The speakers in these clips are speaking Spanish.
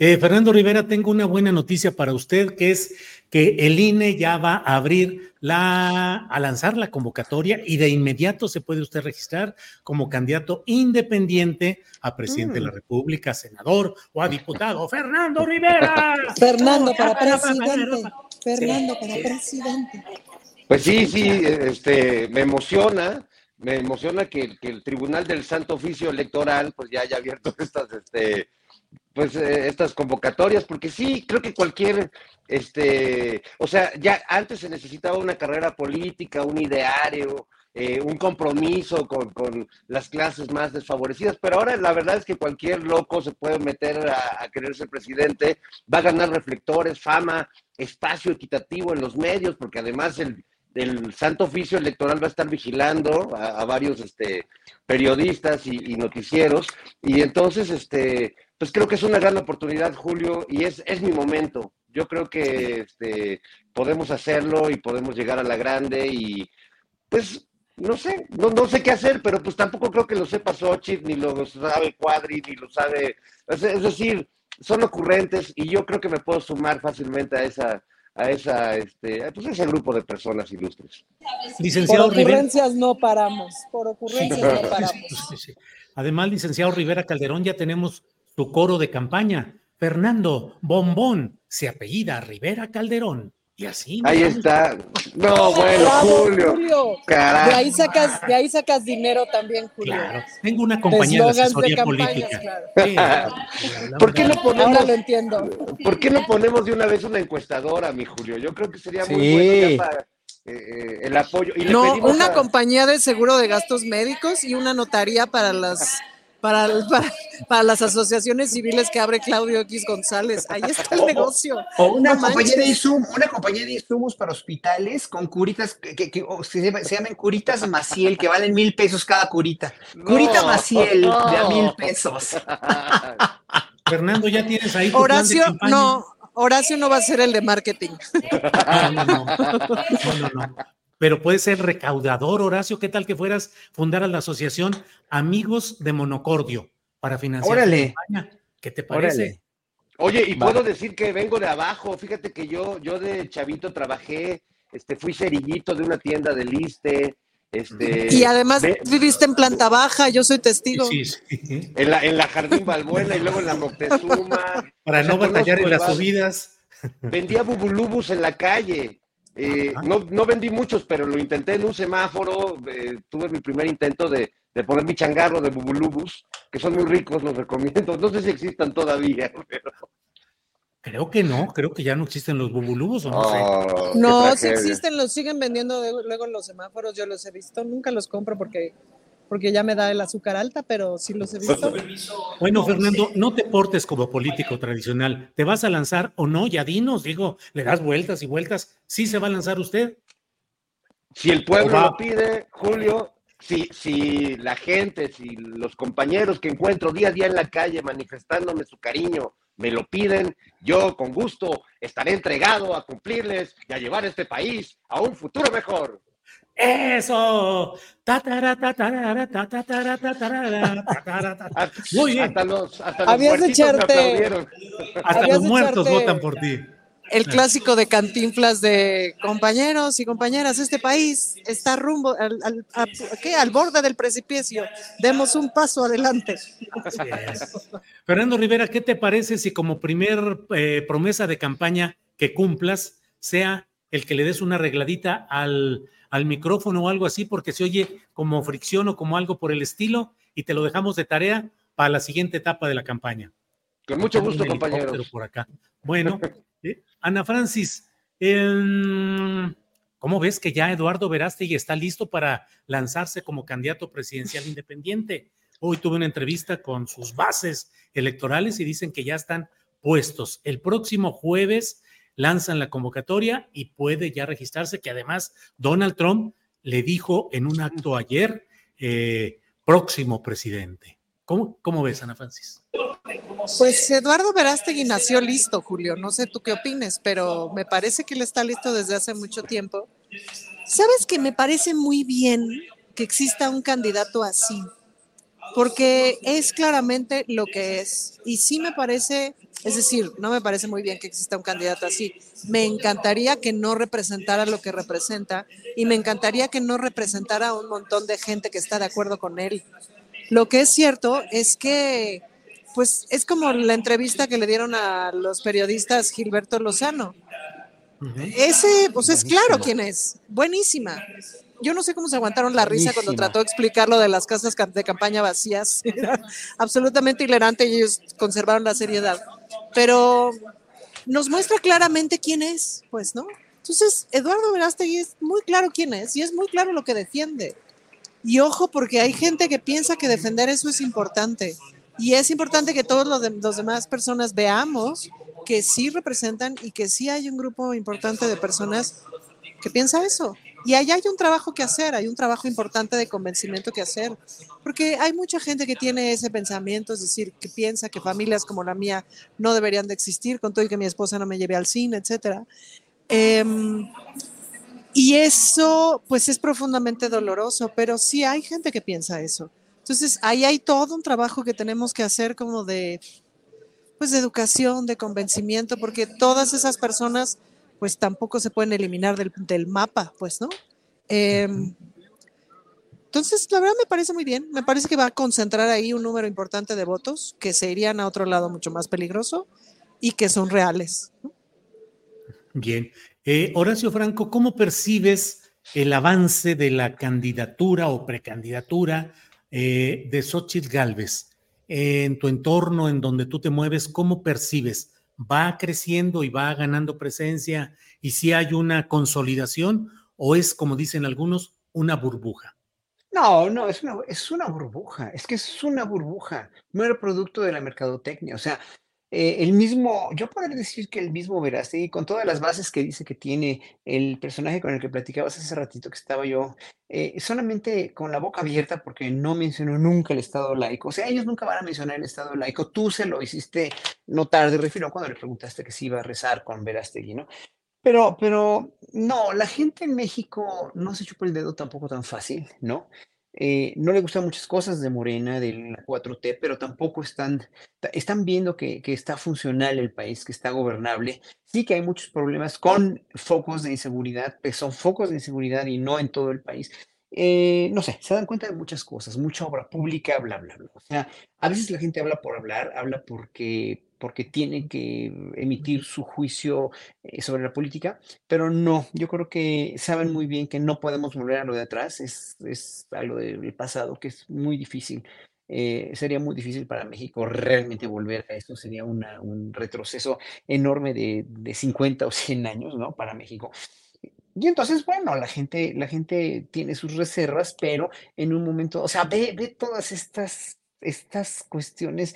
Eh, Fernando Rivera, tengo una buena noticia para usted, que es que el INE ya va a abrir la, a lanzar la convocatoria y de inmediato se puede usted registrar como candidato independiente a presidente de la República, senador o a diputado. Fernando Rivera. Fernando para presidente. Fernando para presidente. Pues sí, sí, este, me emociona, me emociona que, que el Tribunal del Santo Oficio Electoral pues ya haya abierto estas, este, pues eh, estas convocatorias, porque sí, creo que cualquier, este, o sea, ya antes se necesitaba una carrera política, un ideario, eh, un compromiso con, con, las clases más desfavorecidas, pero ahora la verdad es que cualquier loco se puede meter a, a querer ser presidente, va a ganar reflectores, fama, espacio equitativo en los medios, porque además el, el Santo Oficio Electoral va a estar vigilando a, a varios este, periodistas y, y, noticieros, y entonces, este, pues creo que es una gran oportunidad, Julio, y es, es mi momento. Yo creo que este, podemos hacerlo y podemos llegar a la grande y pues no sé, no, no sé qué hacer, pero pues tampoco creo que lo sepa Xochitl, ni lo sabe Cuadri, ni lo sabe, es, es decir, son ocurrentes y yo creo que me puedo sumar fácilmente a esa, a esa, este, pues ese grupo de personas ilustres. Licenciado por ocurrencias Rivera. no paramos, por ocurrencias sí, no paramos. Sí, sí, Además, licenciado Rivera Calderón, ya tenemos tu coro de campaña. Fernando Bombón se apellida Rivera Calderón. Y así. Ahí está. No, bueno, Bravo, Julio. Julio. De ahí sacas, de ahí sacas dinero también, Julio. Claro. Tengo una compañía de, de asesoría de política. Claro. Sí, ¿Por qué no ponemos? Ahora lo entiendo. ¿Por qué no ponemos de una vez una encuestadora, mi Julio? Yo creo que sería muy sí. bueno para eh, el apoyo. Y no, una a... compañía de seguro de gastos médicos y una notaría para las para, para, para, las asociaciones civiles que abre Claudio X González. Ahí está el negocio. O, una, no compañía de insumos, una compañía de insumos para hospitales con curitas que, que, que se, se, llaman curitas Maciel, que valen mil pesos cada curita. No, Curita Maciel no. de a mil pesos. Fernando, ya tienes ahí. Tu Horacio, plan de no. Horacio no va a ser el de marketing. No, no, no. no, no, no pero puede ser recaudador, Horacio. ¿Qué tal que fueras fundar a la asociación Amigos de Monocordio para financiar Órale. la campaña? ¿Qué te parece? Órale. Oye, y puedo decir que vengo de abajo. Fíjate que yo, yo de chavito trabajé, este, fui cerillito de una tienda de liste. Este, y además de, viviste en planta baja, yo soy testigo. Sí, sí. En, la, en la Jardín Balbuena y luego en la Moctezuma. Para o sea, no batallar en las subidas. Vendía bubulubus en la calle. Eh, no, no, vendí muchos, pero lo intenté en un semáforo. Eh, tuve mi primer intento de, de, poner mi changarro de bubulubus, que son muy ricos, los recomiendo. No sé si existan todavía, pero. Creo que no, creo que ya no existen los bubulubus o no oh, sé. No, sí existen, los siguen vendiendo de, luego en los semáforos, yo los he visto, nunca los compro porque porque ya me da el azúcar alta, pero sí los he visto. Bueno, Fernando, no te portes como político tradicional. ¿Te vas a lanzar o no? Ya dinos, digo, le das vueltas y vueltas. ¿Sí se va a lanzar usted? Si el pueblo lo pide, Julio, si, si la gente, si los compañeros que encuentro día a día en la calle manifestándome su cariño, me lo piden, yo con gusto estaré entregado a cumplirles y a llevar este país a un futuro mejor. Eso. Muy bien. Hasta los, hasta los Habías de muertitos me echarte-. Hasta Habías los muertos echarte- votan por ti. El clásico de cantinflas de compañeros y compañeras, este país está rumbo al, al- a- ¿qué? al borde del precipicio. Demos un paso adelante. Fernando Rivera, ¿qué te parece si como primer eh, promesa de campaña que cumplas sea el que le des una arregladita al, al micrófono o algo así, porque se oye como fricción o como algo por el estilo, y te lo dejamos de tarea para la siguiente etapa de la campaña. Con mucho gusto, compañeros. Por acá. Bueno, eh, Ana Francis, em, ¿cómo ves que ya Eduardo Verástegui está listo para lanzarse como candidato presidencial independiente? Hoy tuve una entrevista con sus bases electorales y dicen que ya están puestos. El próximo jueves lanzan la convocatoria y puede ya registrarse, que además Donald Trump le dijo en un acto ayer, eh, próximo presidente. ¿Cómo, ¿Cómo ves, Ana Francis? Pues Eduardo Verástegui nació listo, Julio. No sé tú qué opines, pero me parece que él está listo desde hace mucho tiempo. ¿Sabes que me parece muy bien que exista un candidato así? Porque es claramente lo que es. Y sí me parece, es decir, no me parece muy bien que exista un candidato así. Me encantaría que no representara lo que representa y me encantaría que no representara a un montón de gente que está de acuerdo con él. Lo que es cierto es que, pues, es como la entrevista que le dieron a los periodistas Gilberto Lozano. Ese, pues es claro quién es. Buenísima. Yo no sé cómo se aguantaron la risa cuando trató de explicar lo de las casas de campaña vacías. Era absolutamente hilarante y ellos conservaron la seriedad. Pero nos muestra claramente quién es, pues, ¿no? Entonces, Eduardo Verástegui es muy claro quién es y es muy claro lo que defiende. Y ojo, porque hay gente que piensa que defender eso es importante. Y es importante que todos los, de- los demás personas veamos que sí representan y que sí hay un grupo importante de personas que piensa eso. Y allá hay un trabajo que hacer, hay un trabajo importante de convencimiento que hacer, porque hay mucha gente que tiene ese pensamiento, es decir, que piensa que familias como la mía no deberían de existir, con todo y que mi esposa no me lleve al cine, etcétera. Em, y eso, pues, es profundamente doloroso, pero sí hay gente que piensa eso. Entonces, ahí hay todo un trabajo que tenemos que hacer como de, pues, de educación, de convencimiento, porque todas esas personas, pues, tampoco se pueden eliminar del, del mapa, pues, ¿no? Em, entonces, la verdad me parece muy bien. Me parece que va a concentrar ahí un número importante de votos que se irían a otro lado mucho más peligroso y que son reales. ¿no? Bien. Eh, Horacio Franco, ¿cómo percibes el avance de la candidatura o precandidatura eh, de Xochitl Galvez? en tu entorno, en donde tú te mueves, ¿cómo percibes? ¿Va creciendo y va ganando presencia? ¿Y si hay una consolidación o es, como dicen algunos, una burbuja? No, no, es una, es una burbuja, es que es una burbuja, no era producto de la mercadotecnia, o sea, eh, el mismo, yo podría decir que el mismo Verástegui, con todas las bases que dice que tiene el personaje con el que platicabas hace ratito que estaba yo, eh, solamente con la boca abierta porque no mencionó nunca el Estado laico, o sea, ellos nunca van a mencionar el Estado laico, tú se lo hiciste notar de refiro cuando le preguntaste que si iba a rezar con Verástegui, ¿no? Pero, pero no, la gente en México no se chupa el dedo tampoco tan fácil, ¿no? Eh, no le gustan muchas cosas de Morena, de la 4T, pero tampoco están, están viendo que, que está funcional el país, que está gobernable. Sí que hay muchos problemas con focos de inseguridad, pero son focos de inseguridad y no en todo el país. Eh, no sé, se dan cuenta de muchas cosas, mucha obra pública, bla, bla, bla. O sea, a veces la gente habla por hablar, habla porque, porque tiene que emitir su juicio eh, sobre la política, pero no, yo creo que saben muy bien que no podemos volver a lo de atrás, es, es algo del pasado que es muy difícil. eh, sería muy difícil para México realmente volver a esto, sería un retroceso enorme de, de 50 o 100 años, ¿no? Para México. Y entonces, bueno, la gente, la gente tiene sus reservas, pero en un momento, o sea, ve, ve todas estas, estas cuestiones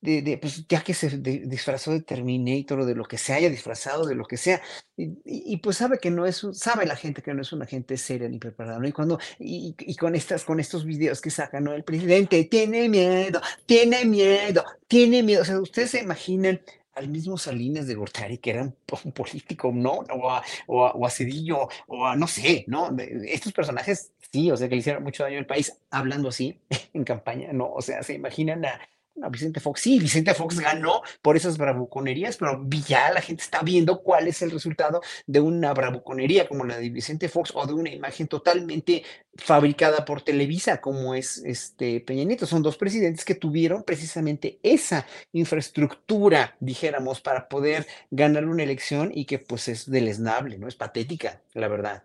de, de, pues ya que se disfrazó de Terminator o de lo que se haya disfrazado, de lo que sea, y, pues sabe que no es, un- sabe la gente que no es una gente seria ni preparada, ¿no? Y cuando, y, y con estas, con estos videos que sacan, ¿no? El presidente tiene miedo, tiene miedo, tiene miedo, o sea, ustedes se imaginan al mismo Salinas de Gortari, que era un, un político, ¿no? O a, o, a, o a, Cedillo, o a, no sé, ¿no? Estos personajes, sí, o sea, que le hicieron mucho daño al país hablando así en campaña, ¿no? O sea, se imaginan a, a Vicente Fox. Sí, Vicente Fox ganó por esas bravuconerías, pero ya la gente está viendo cuál es el resultado de una bravuconería como la de Vicente Fox o de una imagen totalmente fabricada por Televisa, como es este Peña Nieto. Son dos presidentes que tuvieron precisamente esa infraestructura, dijéramos, para poder ganar una elección y que pues es deleznable, ¿no? Es patética, la verdad.